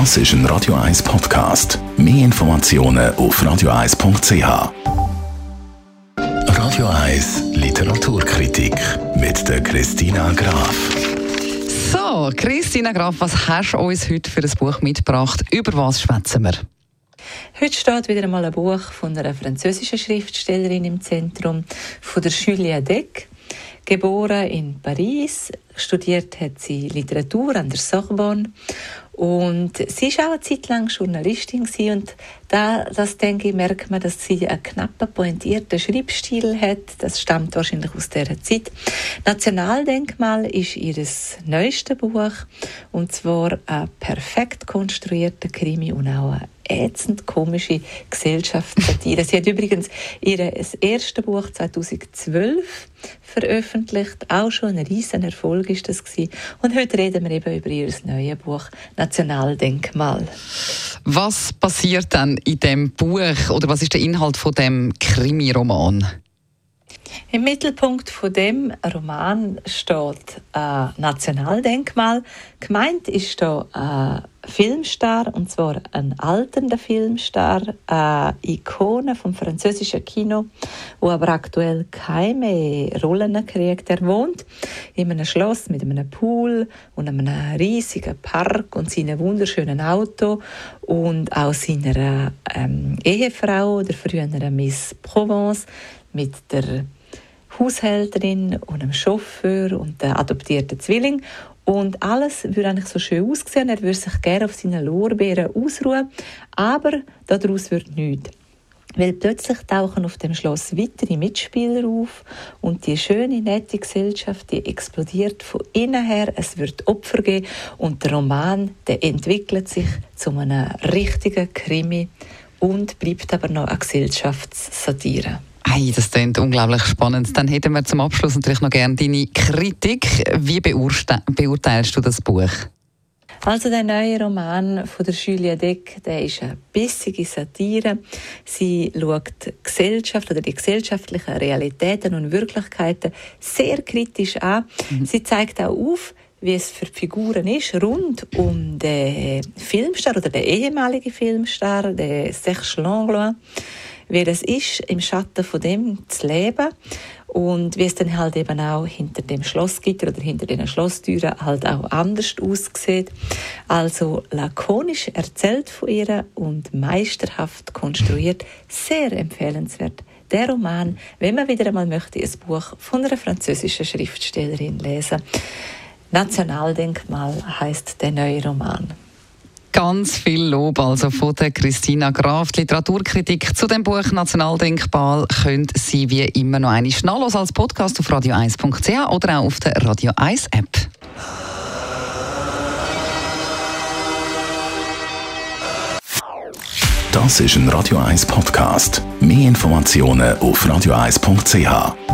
Das ist ein Radio 1 Podcast. Mehr Informationen auf radio1.ch. Radio 1 Literaturkritik mit der Christina Graf. So, Christina Graf, was hast du uns heute für ein Buch mitgebracht? Über was schwätzen wir? Heute steht wieder einmal ein Buch von einer französischen Schriftstellerin im Zentrum, von der Julia Deck. Geboren in Paris, studiert hat sie Literatur an der Sorbonne und sie war auch eine Zeit lang Journalistin und da, das denke ich, merkt man, dass sie einen knappen, pointierten Schreibstil hat. Das stammt wahrscheinlich aus dieser Zeit. Nationaldenkmal ist ihr neuestes Buch und zwar ein perfekt konstruierter Krimi und auch eine ätzend komische Gesellschaftssatire. Sie hat übrigens ihr erstes Buch 2012 veröffentlicht. Auch schon ein riesen Erfolg ist das gewesen. Und heute reden wir eben über ihr neues Buch Nationaldenkmal. Was passiert dann in dem Buch oder was ist der Inhalt von dem Krimi-Roman? Im Mittelpunkt von dem Roman steht ein Nationaldenkmal. Gemeint ist hier ein Filmstar, und zwar ein alternder Filmstar, eine Ikone vom französischen Kino, wo aber aktuell keine Rollen kriegt. Er wohnt in einem Schloss mit einem Pool und einem riesigen Park und seinem wunderschönen Auto und auch seiner ähm, Ehefrau, der früheren Miss Provence, mit der Haushälterin und einem Chauffeur und einem adoptierten Zwilling. Und alles würde eigentlich so schön aussehen. Er würde sich gerne auf seinen Lorbeeren ausruhen. Aber daraus wird nichts. Weil plötzlich tauchen auf dem Schloss weitere Mitspieler auf und die schöne, nette Gesellschaft, die explodiert von innen her. Es wird Opfer geben und der Roman, der entwickelt sich zu einem richtigen Krimi und bleibt aber noch eine Gesellschaftssatire. Hey, das klingt unglaublich spannend. Dann hätten wir zum Abschluss natürlich noch gerne deine Kritik. Wie beurteilst du das Buch? Also der neue Roman von der Julia Deck, der ist eine bissige Satire. Sie schaut die Gesellschaft oder die gesellschaftlichen Realitäten und Wirklichkeiten sehr kritisch an. Mhm. Sie zeigt auch auf, wie es für die Figuren ist, rund um den Filmstar oder den ehemaligen Filmstar, den Serge Langlois wie es ist, im Schatten von dem zu leben und wie es dann halt eben auch hinter dem Schlossgitter oder hinter den Schlosstüren halt auch anders aussieht. Also lakonisch erzählt von ihr und meisterhaft konstruiert, sehr empfehlenswert. Der Roman, wenn man wieder einmal möchte, ein Buch von einer französischen Schriftstellerin lesen. Nationaldenkmal heißt der neue Roman. Ganz viel Lob also von der Christina Graf. Die Literaturkritik zu dem Buch Nationaldenkmal könnt Sie wie immer noch eine schnallos als Podcast auf radio1.ch oder auch auf der Radio 1 App. Das ist ein Radio 1 Podcast. Mehr Informationen auf radio1.ch.